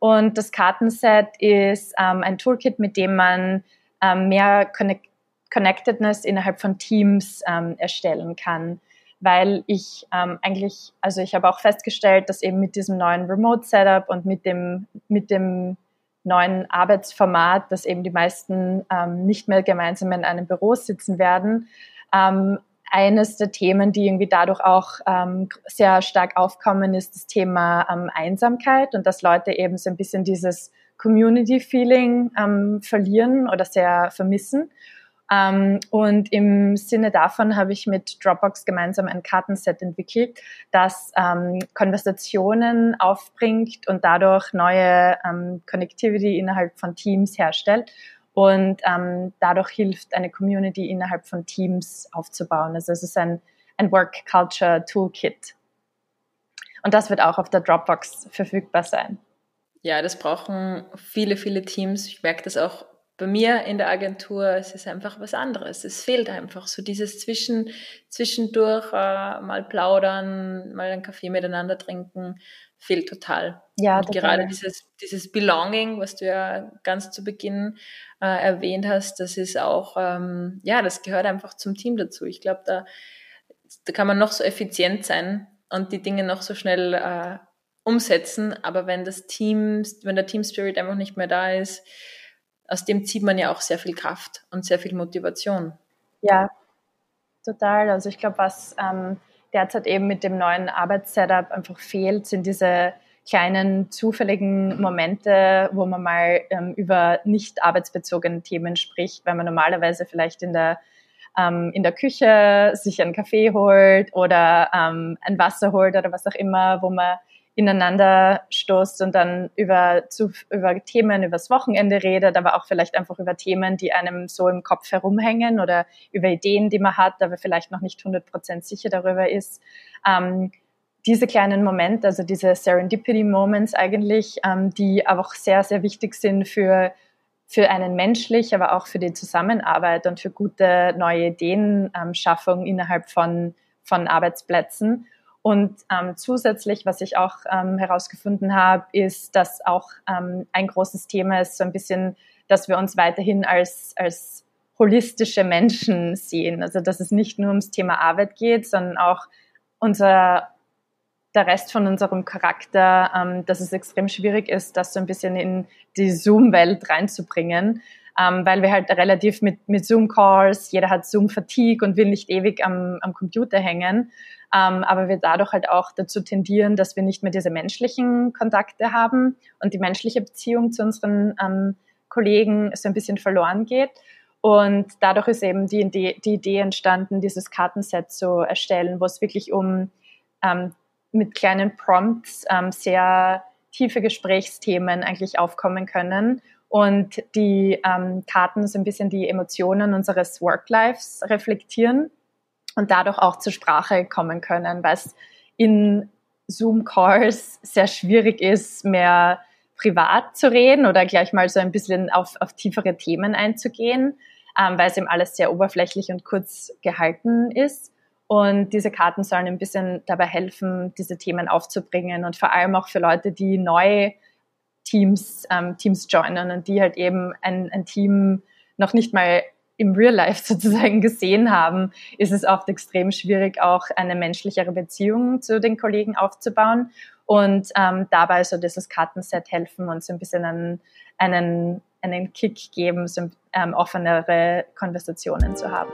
Und das Kartenset ist ähm, ein Toolkit, mit dem man ähm, mehr Connect Connectedness innerhalb von Teams ähm, erstellen kann. Weil ich ähm, eigentlich, also ich habe auch festgestellt, dass eben mit diesem neuen Remote-Setup und mit dem, mit dem neuen Arbeitsformat, dass eben die meisten ähm, nicht mehr gemeinsam in einem Büro sitzen werden, ähm, eines der Themen, die irgendwie dadurch auch ähm, sehr stark aufkommen, ist das Thema ähm, Einsamkeit und dass Leute eben so ein bisschen dieses Community-Feeling ähm, verlieren oder sehr vermissen. Ähm, und im Sinne davon habe ich mit Dropbox gemeinsam ein Kartenset entwickelt, das ähm, Konversationen aufbringt und dadurch neue ähm, Connectivity innerhalb von Teams herstellt und ähm, dadurch hilft, eine Community innerhalb von Teams aufzubauen. Also es ist ein, ein Work Culture Toolkit. Und das wird auch auf der Dropbox verfügbar sein. Ja, das brauchen viele, viele Teams. Ich merke das auch bei mir in der Agentur. Es ist einfach was anderes. Es fehlt einfach so dieses Zwischen, zwischendurch äh, mal plaudern, mal einen Kaffee miteinander trinken, fehlt total. Ja, Und total. gerade dieses, dieses Belonging, was du ja ganz zu Beginn äh, erwähnt hast, das ist auch, ähm, ja, das gehört einfach zum Team dazu. Ich glaube, da, da kann man noch so effizient sein und die Dinge noch so schnell äh, umsetzen, aber wenn das Team, wenn der Team Spirit einfach nicht mehr da ist, aus dem zieht man ja auch sehr viel Kraft und sehr viel Motivation. Ja, total. Also ich glaube, was ähm, derzeit eben mit dem neuen Arbeitssetup einfach fehlt, sind diese kleinen zufälligen Momente, wo man mal ähm, über nicht arbeitsbezogene Themen spricht, weil man normalerweise vielleicht in der ähm, in der Küche sich einen Kaffee holt oder ähm, ein Wasser holt oder was auch immer, wo man ineinander stoßt und dann über, zu, über Themen übers Wochenende redet, aber auch vielleicht einfach über Themen, die einem so im Kopf herumhängen oder über Ideen, die man hat, aber vielleicht noch nicht 100% sicher darüber ist. Ähm, diese kleinen Momente, also diese Serendipity Moments eigentlich, ähm, die aber auch sehr, sehr wichtig sind für, für einen menschlich, aber auch für die Zusammenarbeit und für gute neue Ideenschaffung ähm, innerhalb von, von Arbeitsplätzen. Und ähm, zusätzlich, was ich auch ähm, herausgefunden habe, ist, dass auch ähm, ein großes Thema ist, so ein bisschen, dass wir uns weiterhin als, als holistische Menschen sehen. Also dass es nicht nur ums Thema Arbeit geht, sondern auch unser, der Rest von unserem Charakter, ähm, dass es extrem schwierig ist, das so ein bisschen in die Zoom-Welt reinzubringen. Ähm, weil wir halt relativ mit, mit Zoom-Calls, jeder hat Zoom-Fatigue und will nicht ewig am, am Computer hängen ähm, aber wir dadurch halt auch dazu tendieren, dass wir nicht mehr diese menschlichen Kontakte haben und die menschliche Beziehung zu unseren ähm, Kollegen so ein bisschen verloren geht. Und dadurch ist eben die Idee, die Idee entstanden, dieses Kartenset zu erstellen, wo es wirklich um ähm, mit kleinen Prompts ähm, sehr tiefe Gesprächsthemen eigentlich aufkommen können und die ähm, Karten so ein bisschen die Emotionen unseres Work-Lives reflektieren und dadurch auch zur Sprache kommen können, weil es in Zoom-Calls sehr schwierig ist, mehr privat zu reden oder gleich mal so ein bisschen auf, auf tiefere Themen einzugehen, ähm, weil es eben alles sehr oberflächlich und kurz gehalten ist. Und diese Karten sollen ein bisschen dabei helfen, diese Themen aufzubringen und vor allem auch für Leute, die neu Teams, ähm, Teams joinen und die halt eben ein, ein Team noch nicht mal im Real Life sozusagen gesehen haben, ist es oft extrem schwierig, auch eine menschlichere Beziehung zu den Kollegen aufzubauen. Und ähm, dabei so dieses Kartenset helfen und so ein bisschen einen, einen, einen Kick geben, so ähm, offenere Konversationen zu haben.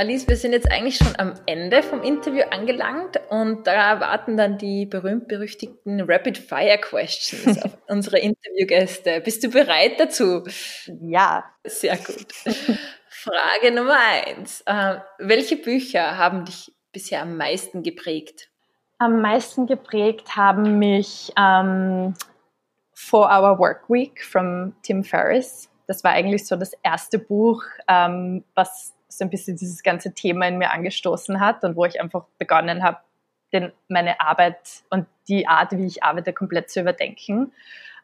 Alice, wir sind jetzt eigentlich schon am Ende vom Interview angelangt und da warten dann die berühmt-berüchtigten Rapid-Fire-Questions auf unsere Interviewgäste. Bist du bereit dazu? Ja. Sehr gut. Frage Nummer eins. Äh, welche Bücher haben dich bisher am meisten geprägt? Am meisten geprägt haben mich ähm, Four Hour Work Week von Tim Ferriss. Das war eigentlich so das erste Buch, ähm, was so ein bisschen dieses ganze Thema in mir angestoßen hat und wo ich einfach begonnen habe, meine Arbeit und die Art, wie ich arbeite, komplett zu überdenken.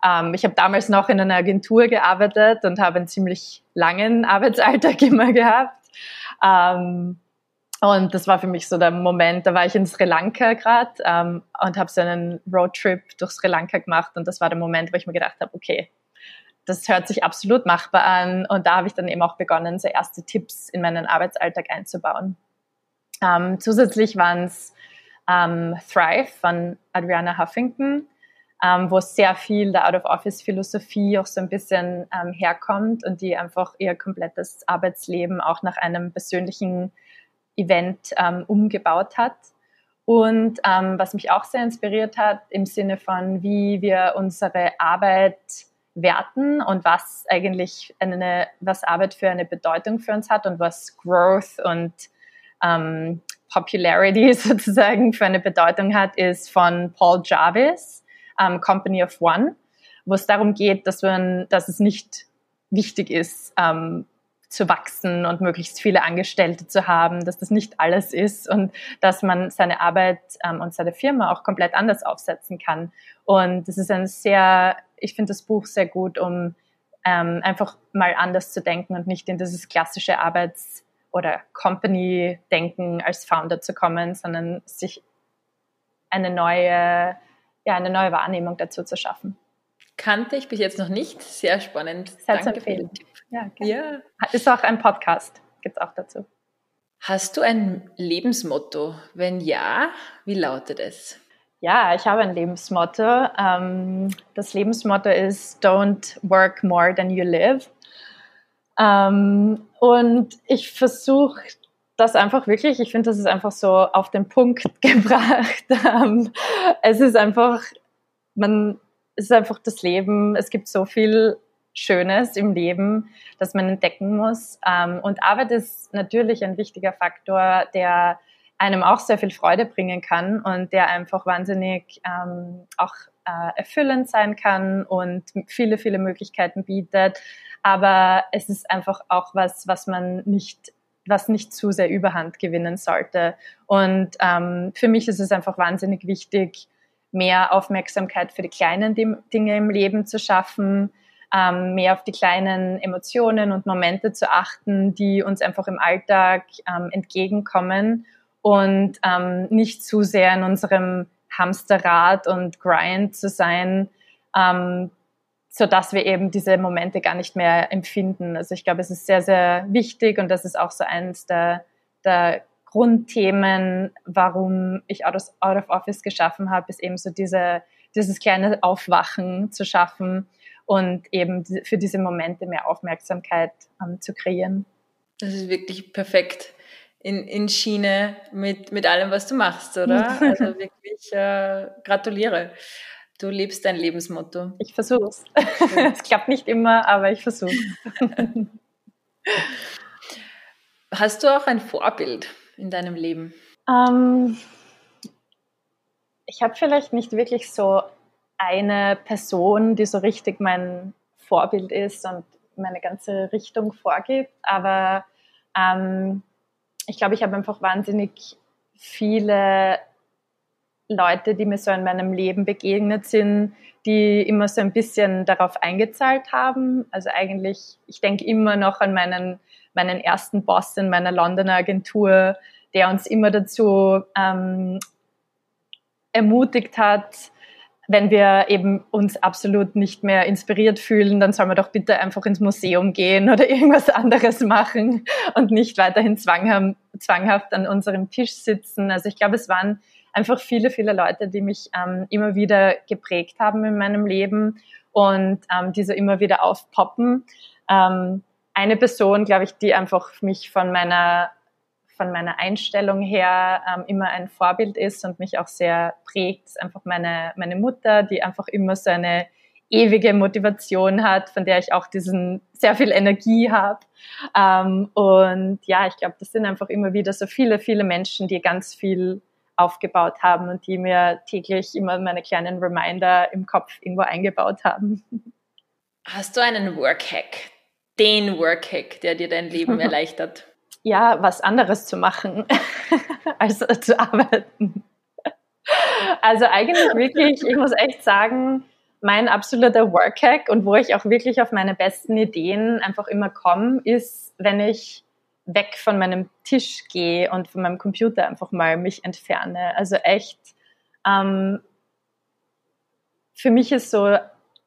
Ähm, ich habe damals noch in einer Agentur gearbeitet und habe einen ziemlich langen Arbeitsalltag immer gehabt. Ähm, und das war für mich so der Moment, da war ich in Sri Lanka gerade ähm, und habe so einen Roadtrip durch Sri Lanka gemacht und das war der Moment, wo ich mir gedacht habe, okay, das hört sich absolut machbar an. Und da habe ich dann eben auch begonnen, so erste Tipps in meinen Arbeitsalltag einzubauen. Ähm, zusätzlich waren es ähm, Thrive von Adriana Huffington, ähm, wo sehr viel der Out-of-Office-Philosophie auch so ein bisschen ähm, herkommt und die einfach ihr komplettes Arbeitsleben auch nach einem persönlichen Event ähm, umgebaut hat. Und ähm, was mich auch sehr inspiriert hat im Sinne von, wie wir unsere Arbeit werten und was eigentlich eine, was Arbeit für eine Bedeutung für uns hat und was Growth und ähm, Popularity sozusagen für eine Bedeutung hat, ist von Paul Jarvis, ähm, Company of One, wo es darum geht, dass, man, dass es nicht wichtig ist, ähm, zu wachsen und möglichst viele Angestellte zu haben, dass das nicht alles ist und dass man seine Arbeit ähm, und seine Firma auch komplett anders aufsetzen kann. Und das ist ein sehr, ich finde das Buch sehr gut, um ähm, einfach mal anders zu denken und nicht in dieses klassische Arbeits- oder Company-Denken als Founder zu kommen, sondern sich eine neue, ja, eine neue Wahrnehmung dazu zu schaffen. Kannte ich bis jetzt noch nicht. Sehr spannend. Sehr Danke für den Tipp. Ja, ja. Ist auch ein Podcast, gibt es auch dazu. Hast du ein Lebensmotto? Wenn ja, wie lautet es? Ja, ich habe ein Lebensmotto. Ähm, das Lebensmotto ist Don't work more than you live. Ähm, und ich versuche das einfach wirklich, ich finde, das ist einfach so auf den Punkt gebracht. Ähm, es ist einfach, man, es ist einfach das Leben. Es gibt so viel Schönes im Leben, das man entdecken muss. Ähm, und Arbeit ist natürlich ein wichtiger Faktor, der einem auch sehr viel Freude bringen kann und der einfach wahnsinnig ähm, auch äh, erfüllend sein kann und viele, viele Möglichkeiten bietet. Aber es ist einfach auch was, was man nicht was nicht zu sehr Überhand gewinnen sollte. Und ähm, für mich ist es einfach wahnsinnig wichtig, mehr Aufmerksamkeit für die kleinen Dinge im Leben zu schaffen, ähm, mehr auf die kleinen Emotionen und Momente zu achten, die uns einfach im Alltag ähm, entgegenkommen und ähm, nicht zu sehr in unserem Hamsterrad und Grind zu sein, ähm, so dass wir eben diese Momente gar nicht mehr empfinden. Also ich glaube, es ist sehr, sehr wichtig und das ist auch so eines der, der Grundthemen, warum ich Out of, Out of Office geschaffen habe, ist eben so diese, dieses kleine Aufwachen zu schaffen und eben für diese Momente mehr Aufmerksamkeit ähm, zu kreieren. Das ist wirklich perfekt in, in Schiene mit, mit allem, was du machst, oder? Also wirklich äh, gratuliere. Du lebst dein Lebensmotto. Ich versuche es. es klappt nicht immer, aber ich versuche Hast du auch ein Vorbild? in deinem Leben? Ähm, ich habe vielleicht nicht wirklich so eine Person, die so richtig mein Vorbild ist und meine ganze Richtung vorgibt, aber ähm, ich glaube, ich habe einfach wahnsinnig viele Leute, die mir so in meinem Leben begegnet sind, die immer so ein bisschen darauf eingezahlt haben. Also eigentlich, ich denke immer noch an meinen meinen ersten Boss in meiner Londoner Agentur, der uns immer dazu ähm, ermutigt hat, wenn wir eben uns absolut nicht mehr inspiriert fühlen, dann soll man doch bitte einfach ins Museum gehen oder irgendwas anderes machen und nicht weiterhin zwanghaft an unserem Tisch sitzen. Also ich glaube, es waren einfach viele, viele Leute, die mich ähm, immer wieder geprägt haben in meinem Leben und ähm, die so immer wieder aufpoppen. Ähm, eine Person, glaube ich, die einfach mich von meiner von meiner Einstellung her ähm, immer ein Vorbild ist und mich auch sehr prägt, ist einfach meine, meine Mutter, die einfach immer so eine ewige Motivation hat, von der ich auch diesen sehr viel Energie habe. Ähm, und ja, ich glaube, das sind einfach immer wieder so viele, viele Menschen, die ganz viel aufgebaut haben und die mir täglich immer meine kleinen Reminder im Kopf irgendwo eingebaut haben. Hast du einen Workhack, den Workhack, der dir dein Leben erleichtert? ja, was anderes zu machen, als zu arbeiten. Also eigentlich wirklich, ich muss echt sagen, mein absoluter Workhack und wo ich auch wirklich auf meine besten Ideen einfach immer komme, ist, wenn ich weg von meinem Tisch gehe und von meinem Computer einfach mal mich entferne. Also echt, ähm, für mich ist so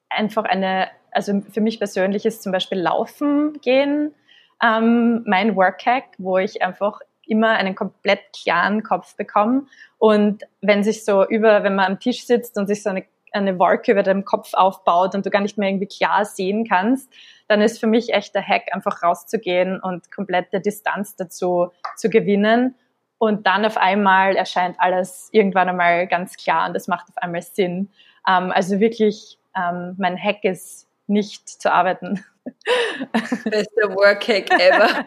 einfach eine, also für mich persönlich ist zum Beispiel Laufen gehen ähm, mein Workhack, wo ich einfach immer einen komplett klaren Kopf bekomme. Und wenn sich so über, wenn man am Tisch sitzt und sich so eine, eine Wolke über dem Kopf aufbaut und du gar nicht mehr irgendwie klar sehen kannst, dann ist für mich echt der Hack, einfach rauszugehen und komplette Distanz dazu zu gewinnen. Und dann auf einmal erscheint alles irgendwann einmal ganz klar und das macht auf einmal Sinn. Ähm, also wirklich, ähm, mein Hack ist nicht zu arbeiten. Bester Workhack ever.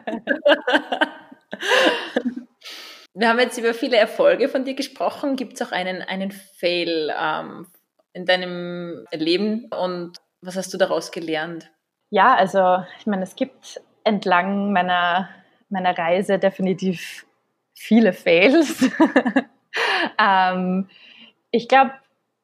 Wir haben jetzt über viele Erfolge von dir gesprochen. Gibt es auch einen, einen Fail ähm, in deinem Leben und was hast du daraus gelernt? Ja, also ich meine, es gibt entlang meiner, meiner Reise definitiv viele Fails. ähm, ich glaube,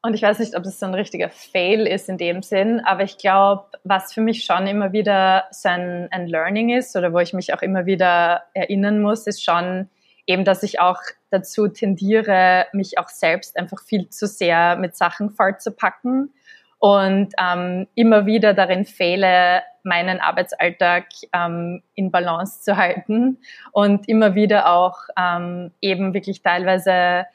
und ich weiß nicht, ob es so ein richtiger Fail ist in dem Sinn, aber ich glaube, was für mich schon immer wieder so ein, ein Learning ist oder wo ich mich auch immer wieder erinnern muss, ist schon eben, dass ich auch dazu tendiere, mich auch selbst einfach viel zu sehr mit Sachen vollzupacken und ähm, immer wieder darin fehle, meinen Arbeitsalltag ähm, in Balance zu halten und immer wieder auch ähm, eben wirklich teilweise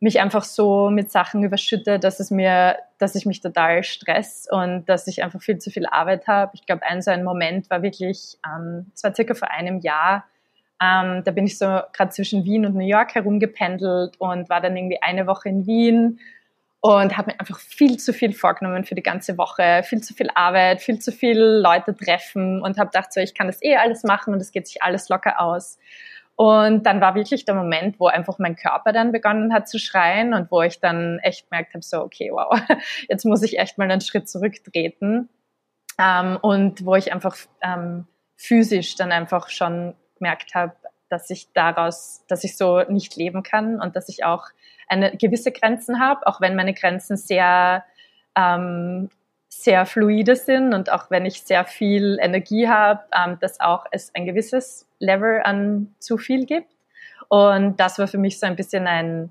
mich einfach so mit Sachen überschütte, dass es mir, dass ich mich total stress und dass ich einfach viel zu viel Arbeit habe. Ich glaube, ein so ein Moment war wirklich, ähm, es war circa vor einem Jahr, ähm, da bin ich so gerade zwischen Wien und New York herumgependelt und war dann irgendwie eine Woche in Wien und habe mir einfach viel zu viel vorgenommen für die ganze Woche, viel zu viel Arbeit, viel zu viel Leute treffen und habe gedacht, so ich kann das eh alles machen und es geht sich alles locker aus. Und dann war wirklich der Moment, wo einfach mein Körper dann begonnen hat zu schreien und wo ich dann echt gemerkt habe, so, okay, wow, jetzt muss ich echt mal einen Schritt zurücktreten. Ähm, und wo ich einfach ähm, physisch dann einfach schon gemerkt habe, dass ich daraus, dass ich so nicht leben kann und dass ich auch eine gewisse Grenzen habe, auch wenn meine Grenzen sehr ähm, sehr fluide sind und auch wenn ich sehr viel Energie habe, ähm, dass auch es ein gewisses Level an zu viel gibt. Und das war für mich so ein bisschen ein,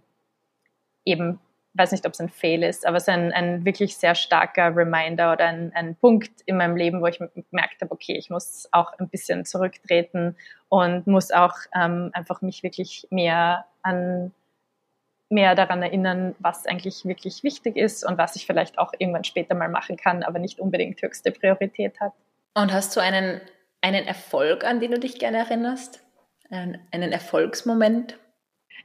eben, weiß nicht, ob es ein Fail ist, aber es ist ein, ein wirklich sehr starker Reminder oder ein, ein Punkt in meinem Leben, wo ich gemerkt habe, okay, ich muss auch ein bisschen zurücktreten und muss auch ähm, einfach mich wirklich mehr an mehr daran erinnern, was eigentlich wirklich wichtig ist und was ich vielleicht auch irgendwann später mal machen kann, aber nicht unbedingt höchste Priorität hat. Und hast du einen, einen Erfolg, an den du dich gerne erinnerst? Einen, einen Erfolgsmoment?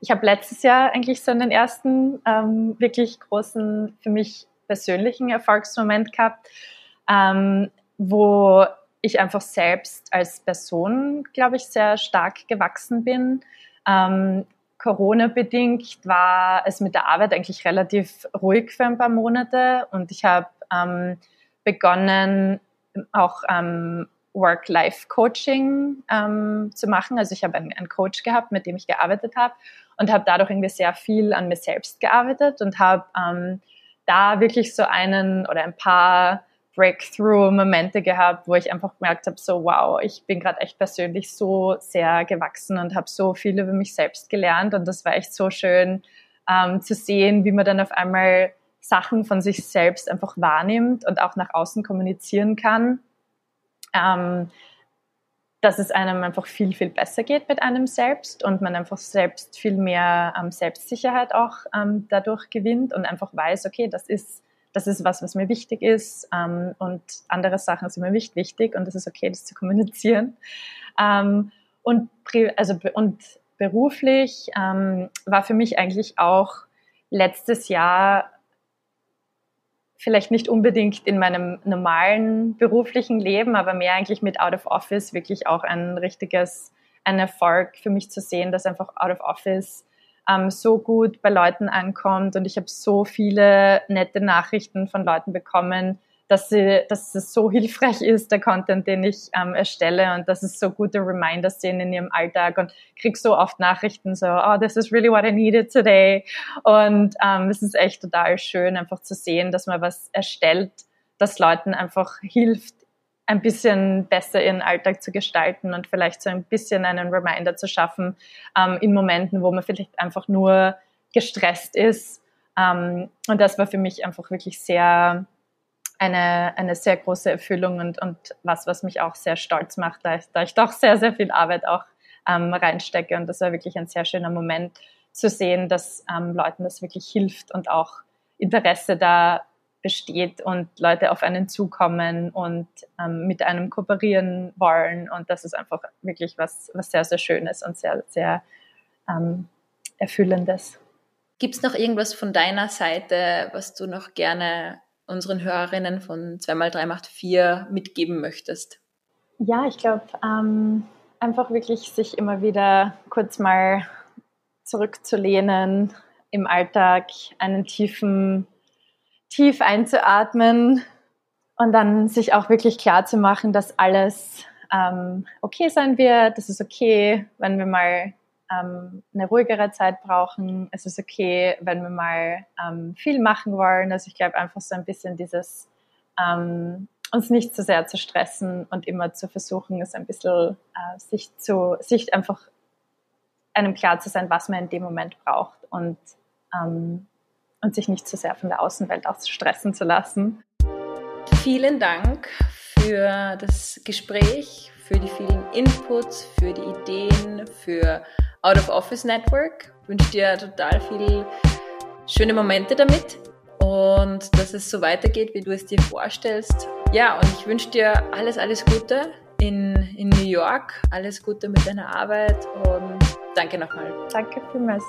Ich habe letztes Jahr eigentlich so einen ersten ähm, wirklich großen, für mich persönlichen Erfolgsmoment gehabt, ähm, wo ich einfach selbst als Person, glaube ich, sehr stark gewachsen bin. Ähm, Corona-bedingt war es mit der Arbeit eigentlich relativ ruhig für ein paar Monate und ich habe ähm, begonnen, auch ähm, Work-Life-Coaching ähm, zu machen. Also ich habe einen, einen, Coach gehabt, mit dem ich gearbeitet habe und habe dadurch irgendwie sehr viel an mir selbst gearbeitet und habe ähm, da wirklich so einen oder ein paar Breakthrough-Momente gehabt, wo ich einfach gemerkt habe, so wow, ich bin gerade echt persönlich so sehr gewachsen und habe so viel über mich selbst gelernt und das war echt so schön ähm, zu sehen, wie man dann auf einmal Sachen von sich selbst einfach wahrnimmt und auch nach außen kommunizieren kann, ähm, dass es einem einfach viel, viel besser geht mit einem selbst und man einfach selbst viel mehr ähm, Selbstsicherheit auch ähm, dadurch gewinnt und einfach weiß, okay, das ist, das ist was, was mir wichtig ist ähm, und andere Sachen sind mir nicht wichtig und es ist okay, das zu kommunizieren. Ähm, und, also, und beruflich ähm, war für mich eigentlich auch letztes Jahr vielleicht nicht unbedingt in meinem normalen beruflichen Leben, aber mehr eigentlich mit Out of Office wirklich auch ein richtiges, ein Erfolg für mich zu sehen, dass einfach Out of Office ähm, so gut bei Leuten ankommt. Und ich habe so viele nette Nachrichten von Leuten bekommen, dass, sie, dass es so hilfreich ist, der Content, den ich ähm, erstelle und dass es so gute Reminders sind in ihrem Alltag und krieg so oft Nachrichten so, oh, this is really what I needed today. Und ähm, es ist echt total schön, einfach zu sehen, dass man was erstellt, das Leuten einfach hilft, ein bisschen besser ihren Alltag zu gestalten und vielleicht so ein bisschen einen Reminder zu schaffen ähm, in Momenten, wo man vielleicht einfach nur gestresst ist. Ähm, und das war für mich einfach wirklich sehr eine, eine sehr große Erfüllung und, und was, was mich auch sehr stolz macht, da ich, da ich doch sehr, sehr viel Arbeit auch ähm, reinstecke. Und das war wirklich ein sehr schöner Moment zu sehen, dass ähm, Leuten das wirklich hilft und auch Interesse da besteht und Leute auf einen zukommen und ähm, mit einem kooperieren wollen. Und das ist einfach wirklich was, was sehr, sehr Schönes und sehr, sehr ähm, Erfüllendes. Gibt es noch irgendwas von deiner Seite, was du noch gerne unseren Hörerinnen von 2x3 macht 4 mitgeben möchtest? Ja, ich glaube, ähm, einfach wirklich sich immer wieder kurz mal zurückzulehnen im Alltag, einen tiefen, tief einzuatmen und dann sich auch wirklich klar zu machen, dass alles ähm, okay sein wird. Das ist okay, wenn wir mal ähm, eine ruhigere Zeit brauchen. Es ist okay, wenn wir mal ähm, viel machen wollen. Also ich glaube einfach so ein bisschen dieses ähm, uns nicht zu sehr zu stressen und immer zu versuchen, es ein bisschen äh, sich zu, sich einfach einem klar zu sein, was man in dem Moment braucht und, ähm, und sich nicht zu sehr von der Außenwelt auch stressen zu lassen. Vielen Dank für das Gespräch, für die vielen Inputs, für die Ideen, für Out of Office Network. Ich wünsche dir total viele schöne Momente damit und dass es so weitergeht, wie du es dir vorstellst. Ja, und ich wünsche dir alles, alles Gute in, in New York. Alles Gute mit deiner Arbeit und danke nochmal. Danke vielmals.